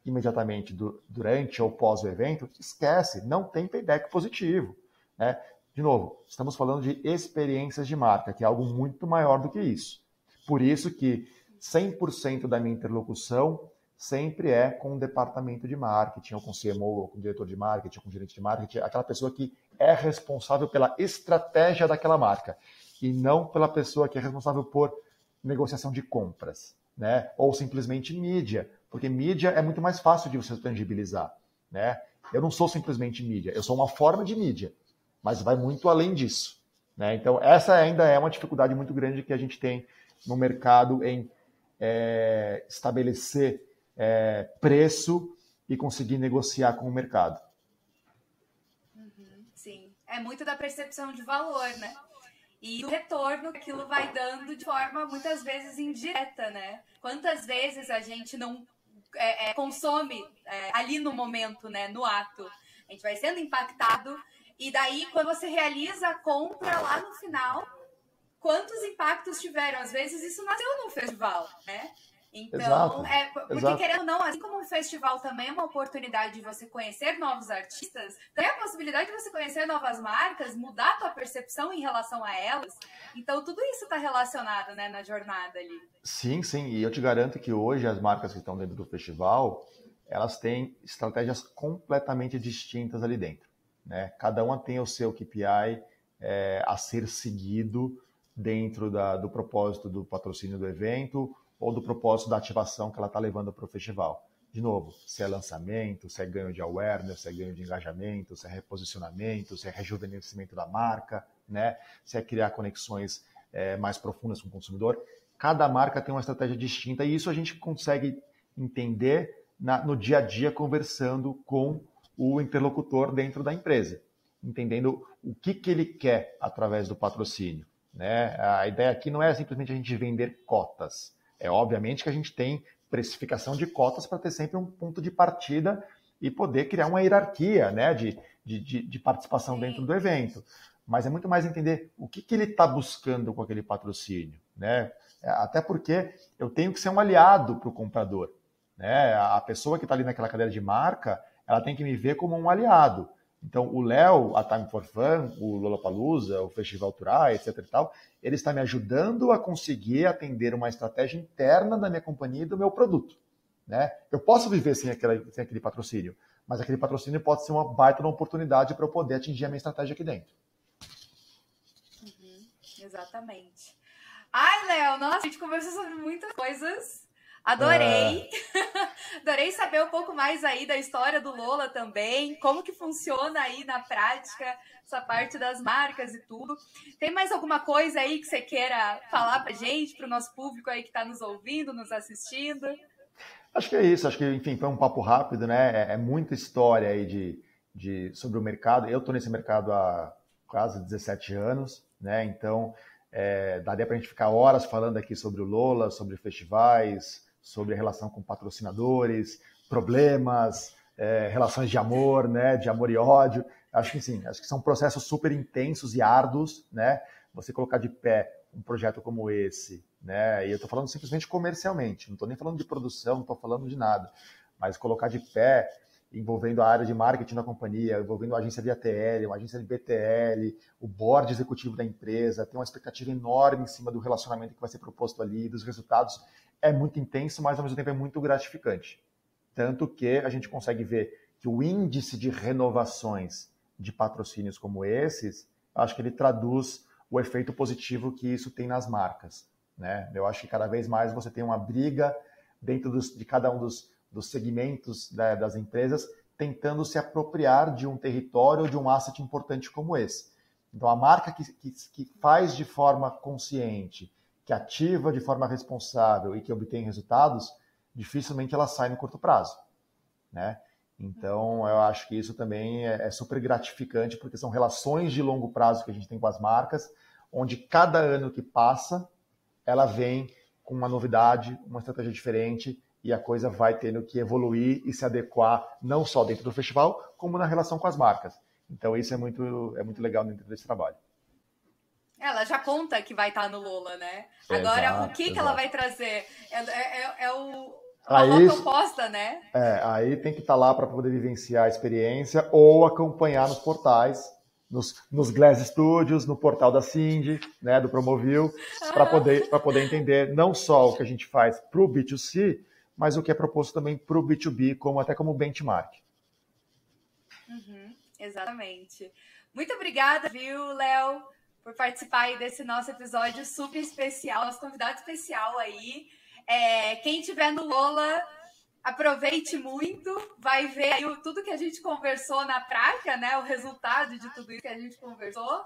imediatamente do, durante ou pós o evento, esquece, não tem payback positivo. Né? De novo, estamos falando de experiências de marca, que é algo muito maior do que isso. Por isso que 100% da minha interlocução sempre é com o departamento de marketing, ou com o CMO, ou com o diretor de marketing, ou com o gerente de marketing, aquela pessoa que é responsável pela estratégia daquela marca, e não pela pessoa que é responsável por negociação de compras, né? ou simplesmente mídia, porque mídia é muito mais fácil de você tangibilizar. Né? Eu não sou simplesmente mídia, eu sou uma forma de mídia, mas vai muito além disso. Né? Então, essa ainda é uma dificuldade muito grande que a gente tem no mercado em é, estabelecer é, preço e conseguir negociar com o mercado. Uhum, sim, é muito da percepção de valor, né? E o retorno que aquilo vai dando de forma muitas vezes indireta, né? Quantas vezes a gente não é, é, consome é, ali no momento, né? No ato. A gente vai sendo impactado e daí, quando você realiza a compra lá no final, quantos impactos tiveram? Às vezes isso nasceu num festival, né? Então, exato, é, porque exato. querendo ou não, assim como um festival também é uma oportunidade de você conhecer novos artistas, tem a possibilidade de você conhecer novas marcas, mudar a tua percepção em relação a elas. Então, tudo isso está relacionado, né, na jornada ali. Sim, sim, e eu te garanto que hoje as marcas que estão dentro do festival, elas têm estratégias completamente distintas ali dentro. Né? Cada uma tem o seu KPI é, a ser seguido dentro da, do propósito do patrocínio do evento ou do propósito da ativação que ela está levando para o festival. De novo, se é lançamento, se é ganho de awareness, se é ganho de engajamento, se é reposicionamento, se é rejuvenescimento da marca, né? se é criar conexões é, mais profundas com o consumidor. Cada marca tem uma estratégia distinta e isso a gente consegue entender na, no dia a dia conversando com o interlocutor dentro da empresa, entendendo o que, que ele quer através do patrocínio. Né? A ideia aqui não é simplesmente a gente vender cotas. É obviamente que a gente tem precificação de cotas para ter sempre um ponto de partida e poder criar uma hierarquia né, de, de, de participação dentro do evento. Mas é muito mais entender o que, que ele está buscando com aquele patrocínio. Né? Até porque eu tenho que ser um aliado para o comprador. Né? A pessoa que está ali naquela cadeira de marca, ela tem que me ver como um aliado. Então, o Léo, a Time for Fun, o Lollapalooza, o Festival Turai, etc e tal, ele está me ajudando a conseguir atender uma estratégia interna da minha companhia e do meu produto. Né? Eu posso viver sem, aquela, sem aquele patrocínio, mas aquele patrocínio pode ser uma baita uma oportunidade para eu poder atingir a minha estratégia aqui dentro. Uhum, exatamente. Ai, Léo, nossa, a gente conversou sobre muitas coisas. Adorei. É. (laughs) Adorei saber um pouco mais aí da história do Lola também, como que funciona aí na prática essa parte das marcas e tudo. Tem mais alguma coisa aí que você queira falar pra gente, pro nosso público aí que está nos ouvindo, nos assistindo? Acho que é isso, acho que, enfim, foi um papo rápido, né? É, é muita história aí de, de, sobre o mercado. Eu estou nesse mercado há quase 17 anos, né? Então, é, daria para a gente ficar horas falando aqui sobre o Lola, sobre festivais, sobre a relação com patrocinadores, problemas, é, relações de amor, né, de amor e ódio. Acho que sim, acho que são processos super intensos e árduos, né? Você colocar de pé um projeto como esse, né? E eu estou falando simplesmente comercialmente, não estou nem falando de produção, não estou falando de nada, mas colocar de pé envolvendo a área de marketing da companhia, envolvendo a agência de ATL, uma agência de BTL, o board executivo da empresa, tem uma expectativa enorme em cima do relacionamento que vai ser proposto ali, dos resultados é muito intenso, mas ao mesmo tempo é muito gratificante. Tanto que a gente consegue ver que o índice de renovações de patrocínios como esses, acho que ele traduz o efeito positivo que isso tem nas marcas. Né? Eu acho que cada vez mais você tem uma briga dentro dos, de cada um dos, dos segmentos né, das empresas tentando se apropriar de um território ou de um asset importante como esse. Então, a marca que, que, que faz de forma consciente que ativa de forma responsável e que obtém resultados, dificilmente ela sai no curto prazo, né? Então, eu acho que isso também é, é super gratificante, porque são relações de longo prazo que a gente tem com as marcas, onde cada ano que passa, ela vem com uma novidade, uma estratégia diferente, e a coisa vai tendo que evoluir e se adequar, não só dentro do festival, como na relação com as marcas. Então, isso é muito, é muito legal dentro desse trabalho. Ela já conta que vai estar no Lola, né? Agora, exato, o que, que ela vai trazer? É, é, é, é o, a aí, oposta, né? É, aí tem que estar tá lá para poder vivenciar a experiência ou acompanhar nos portais, nos, nos Glass Studios, no portal da Cindy, né, do Promovil, para poder, poder entender não só o que a gente faz para o B2C, mas o que é proposto também para o B2B, como, até como benchmark. Uhum, exatamente. Muito obrigada, viu, Léo? Por participar aí desse nosso episódio super especial, nosso convidado especial aí. É, quem tiver no Lola, aproveite muito, vai ver aí tudo que a gente conversou na prática, né? O resultado de tudo isso que a gente conversou.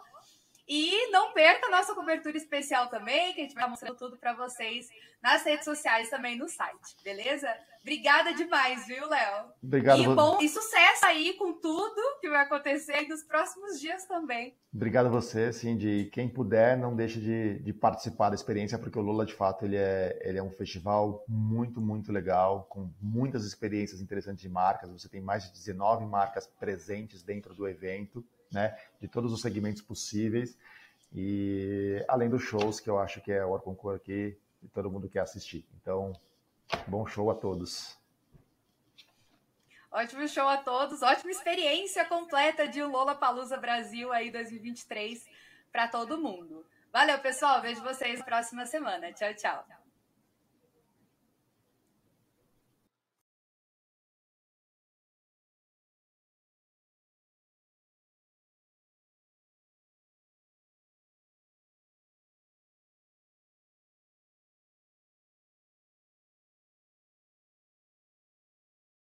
E não perca a nossa cobertura especial também, que a gente vai mostrando tudo para vocês nas redes sociais também no site, beleza? Obrigada demais, viu, Léo? Obrigado. E bom, e sucesso aí com tudo que vai acontecer nos próximos dias também. Obrigado a você, Cindy. Quem puder, não deixe de, de, participar da experiência, porque o Lula, de fato, ele é, ele é um festival muito, muito legal, com muitas experiências interessantes de marcas. Você tem mais de 19 marcas presentes dentro do evento né, de todos os segmentos possíveis. E além dos shows, que eu acho que é o concurso aqui e todo mundo quer assistir. Então, bom show a todos. Ótimo show a todos, ótima experiência completa de Lola Palusa Brasil aí 2023 para todo mundo. Valeu, pessoal. Vejo vocês na próxima semana. Tchau, tchau.